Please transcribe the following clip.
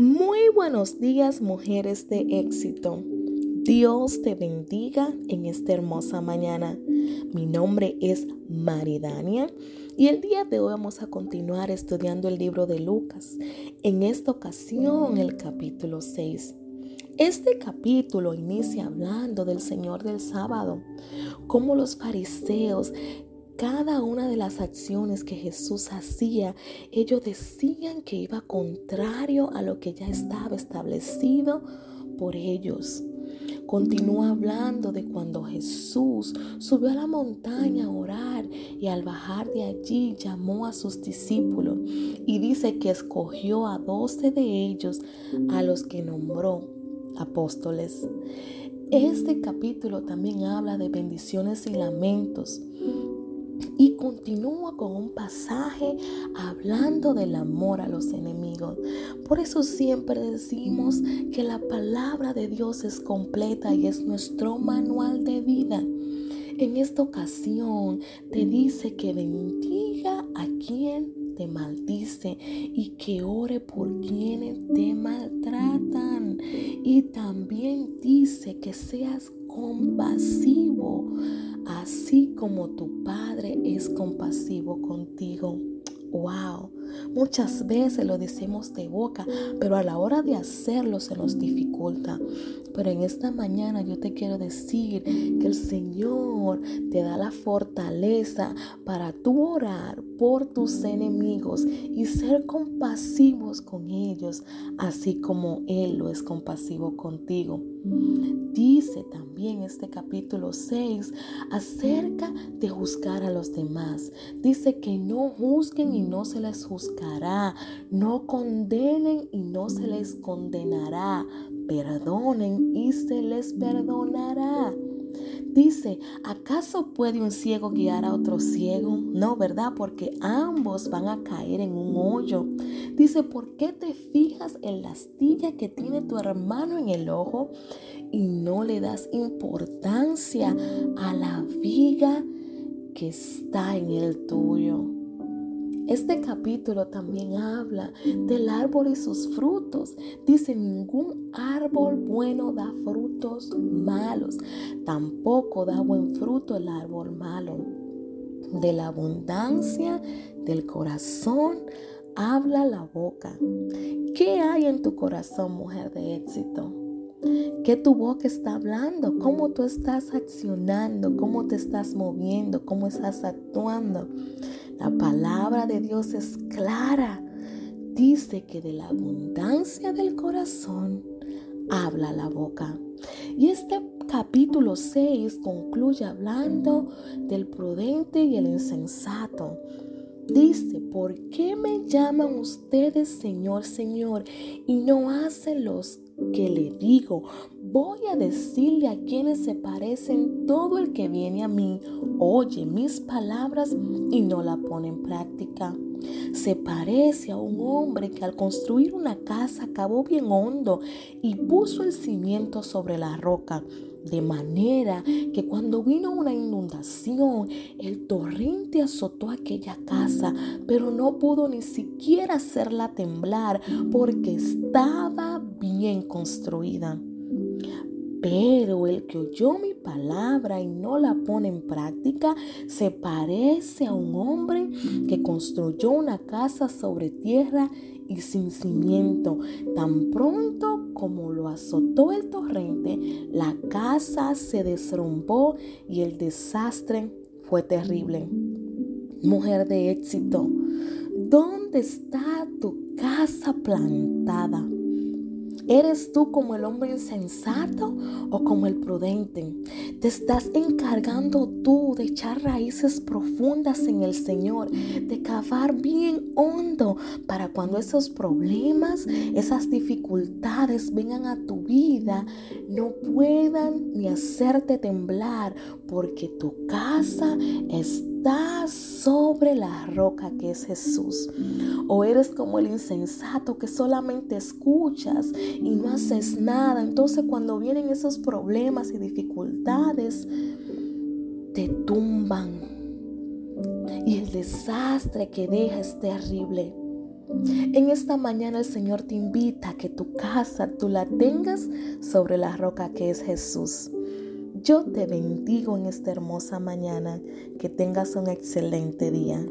Muy buenos días mujeres de éxito. Dios te bendiga en esta hermosa mañana. Mi nombre es Maridania y el día de hoy vamos a continuar estudiando el libro de Lucas. En esta ocasión el capítulo 6. Este capítulo inicia hablando del Señor del sábado, como los fariseos cada una de las acciones que Jesús hacía, ellos decían que iba contrario a lo que ya estaba establecido por ellos. Continúa hablando de cuando Jesús subió a la montaña a orar y al bajar de allí llamó a sus discípulos y dice que escogió a doce de ellos a los que nombró apóstoles. Este capítulo también habla de bendiciones y lamentos y continúa con un pasaje hablando del amor a los enemigos. Por eso siempre decimos que la palabra de Dios es completa y es nuestro manual de vida. En esta ocasión te dice que bendiga a quien te maldice y que ore por quienes te maltratan. Y también dice que seas compasivo así como tu Padre es compasivo contigo. Wow, muchas veces lo decimos de boca, pero a la hora de hacerlo se nos dificulta. Pero en esta mañana yo te quiero decir que el Señor te da la fortaleza para tú orar por tus enemigos y ser compasivos con ellos, así como Él lo es compasivo contigo. Dice también este capítulo 6 acerca de juzgar a los demás. Dice que no juzguen y no se les juzgará, no condenen y no se les condenará, perdonen y se les perdonará. Dice, ¿acaso puede un ciego guiar a otro ciego? No, ¿verdad? Porque ambos van a caer en un hoyo. Dice, ¿por qué te fijas en la astilla que tiene tu hermano en el ojo y no le das importancia a la viga que está en el tuyo? Este capítulo también habla del árbol y sus frutos. Dice, ningún árbol bueno da frutos malos. Tampoco da buen fruto el árbol malo. De la abundancia del corazón habla la boca. ¿Qué hay en tu corazón, mujer de éxito? ¿Qué tu boca está hablando? ¿Cómo tú estás accionando? ¿Cómo te estás moviendo? ¿Cómo estás actuando? La palabra de Dios es clara. Dice que de la abundancia del corazón habla la boca. Y este capítulo 6 concluye hablando del prudente y el insensato. Dice, ¿por qué me llaman ustedes Señor, Señor y no hacen los que le digo? Voy a decirle a quienes se parecen todo el que viene a mí, oye mis palabras y no la pone en práctica. Se parece a un hombre que al construir una casa cavó bien hondo y puso el cimiento sobre la roca. De manera que cuando vino una inundación, el torrente azotó aquella casa, pero no pudo ni siquiera hacerla temblar porque estaba bien construida. Pero el que oyó mi palabra y no la pone en práctica se parece a un hombre que construyó una casa sobre tierra y sin cimiento. Tan pronto como lo azotó el torrente, la casa se desrombó y el desastre fue terrible. Mujer de éxito, ¿dónde está tu casa plantada? ¿Eres tú como el hombre insensato o como el prudente? ¿Te estás encargando tú de echar raíces profundas en el Señor, de cavar bien hondo para cuando esos problemas, esas dificultades vengan a tu vida, no puedan ni hacerte temblar porque tu casa está sobre la roca que es Jesús? ¿O eres como el insensato que solamente escuchas y no haces nada. Entonces cuando vienen esos problemas y dificultades, te tumban. Y el desastre que deja es terrible. En esta mañana el Señor te invita a que tu casa tú la tengas sobre la roca que es Jesús. Yo te bendigo en esta hermosa mañana. Que tengas un excelente día.